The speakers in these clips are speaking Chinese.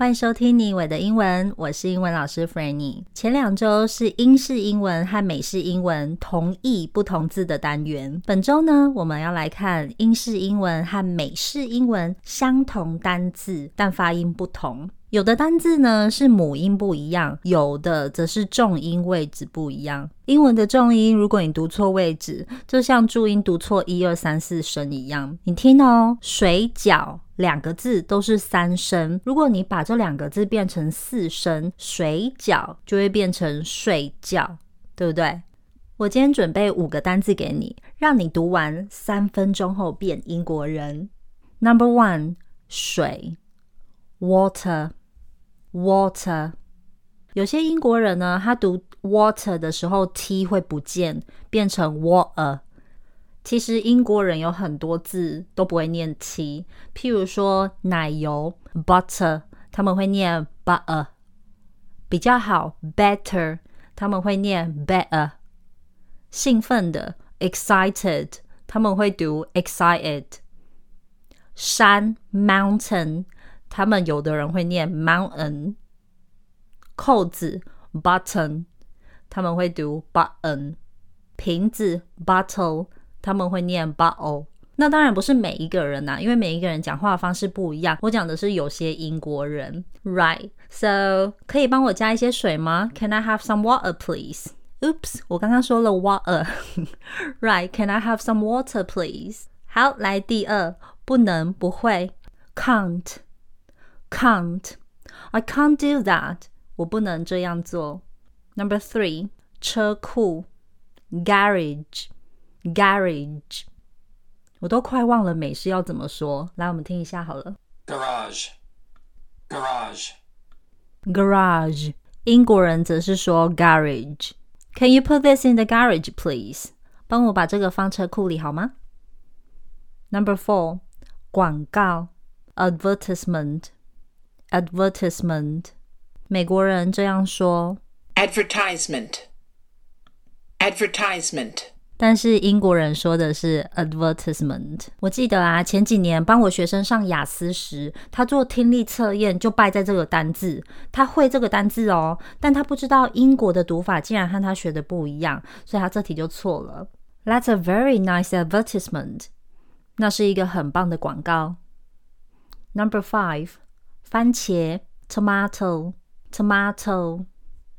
欢迎收听你我的英文，我是英文老师 Franny。前两周是英式英文和美式英文同义不同字的单元，本周呢，我们要来看英式英文和美式英文相同单字，但发音不同。有的单字呢是母音不一样，有的则是重音位置不一样。英文的重音，如果你读错位置，就像注音读错一二三四声一样。你听哦，水饺两个字都是三声，如果你把这两个字变成四声，水饺就会变成睡觉，对不对？我今天准备五个单字给你，让你读完三分钟后变英国人。Number one，水，water。Water，有些英国人呢，他读 water 的时候 t 会不见，变成 water。其实英国人有很多字都不会念 t，譬如说奶油 butter，他们会念 butter。比较好 better，他们会念 better。兴奋的 excited，他们会读 excited。山 mountain。他们有的人会念 mountain，扣子 button，他们会读 button，瓶子 bottle，他们会念 bottle。那当然不是每一个人呐、啊，因为每一个人讲话方式不一样。我讲的是有些英国人，right？So 可以帮我加一些水吗？Can I have some water, please? Oops，我刚刚说了 water。Right？Can I have some water, please? 好，来第二，不能，不会，can't。Can't, I can't do that. 我不能这样做。Number three，车库，garage, garage。我都快忘了美式要怎么说。来，我们听一下好了。Garage, garage, garage。英国人则是说 garage。Can you put this in the garage, please？帮我把这个放车库里好吗？Number four，广告，advertisement。 Advertisement，美国人这样说。Advertisement，advertisement，但是英国人说的是 advertisement。我记得啊，前几年帮我学生上雅思时，他做听力测验就败在这个单字。他会这个单字哦，但他不知道英国的读法竟然和他学的不一样，所以他这题就错了。That's a very nice advertisement。那是一个很棒的广告。Number five。番茄，tomato，tomato，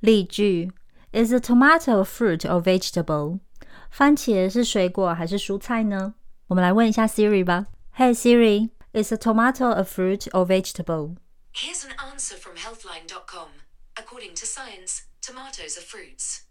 例句：Is a tomato a fruit or vegetable？番茄是水果还是蔬菜呢？我们来问一下 Siri 吧。Hey Siri，Is a tomato a fruit or vegetable？Here's an answer from Healthline.com. According to science, tomatoes are fruits.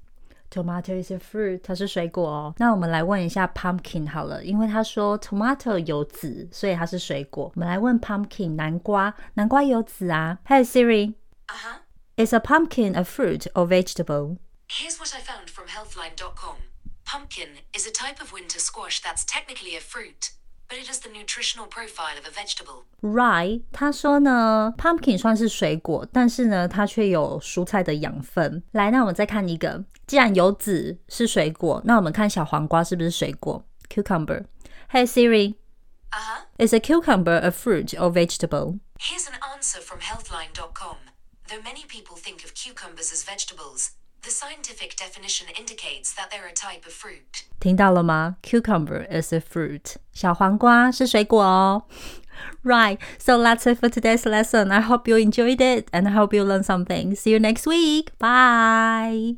Tomato is a fruit，它是水果哦。那我们来问一下 pumpkin 好了，因为他说 tomato 有籽，所以它是水果。我们来问 pumpkin 南瓜，南瓜有籽啊。Hey Siri，Uh-huh. Is a pumpkin a fruit or vegetable? Here's what I found from Healthline.com. Pumpkin is a type of winter squash that's technically a fruit. But it is the nutritional profile of a vegetable. Right，他说呢，pumpkin 算是水果，但是呢，它却有蔬菜的养分。来，那我们再看一个，既然有籽是水果，那我们看小黄瓜是不是水果？Cucumber。Hey Siri，Uh-huh. Is a cucumber a fruit or vegetable? Here's an answer from Healthline.com. Though many people think of cucumbers as vegetables. The scientific definition indicates that they're a type of fruit. 听到了吗？Cucumber is a fruit. 小黄瓜是水果哦。Right, so that's it for today's lesson. I hope you enjoyed it and I hope you learned something. See you next week. Bye.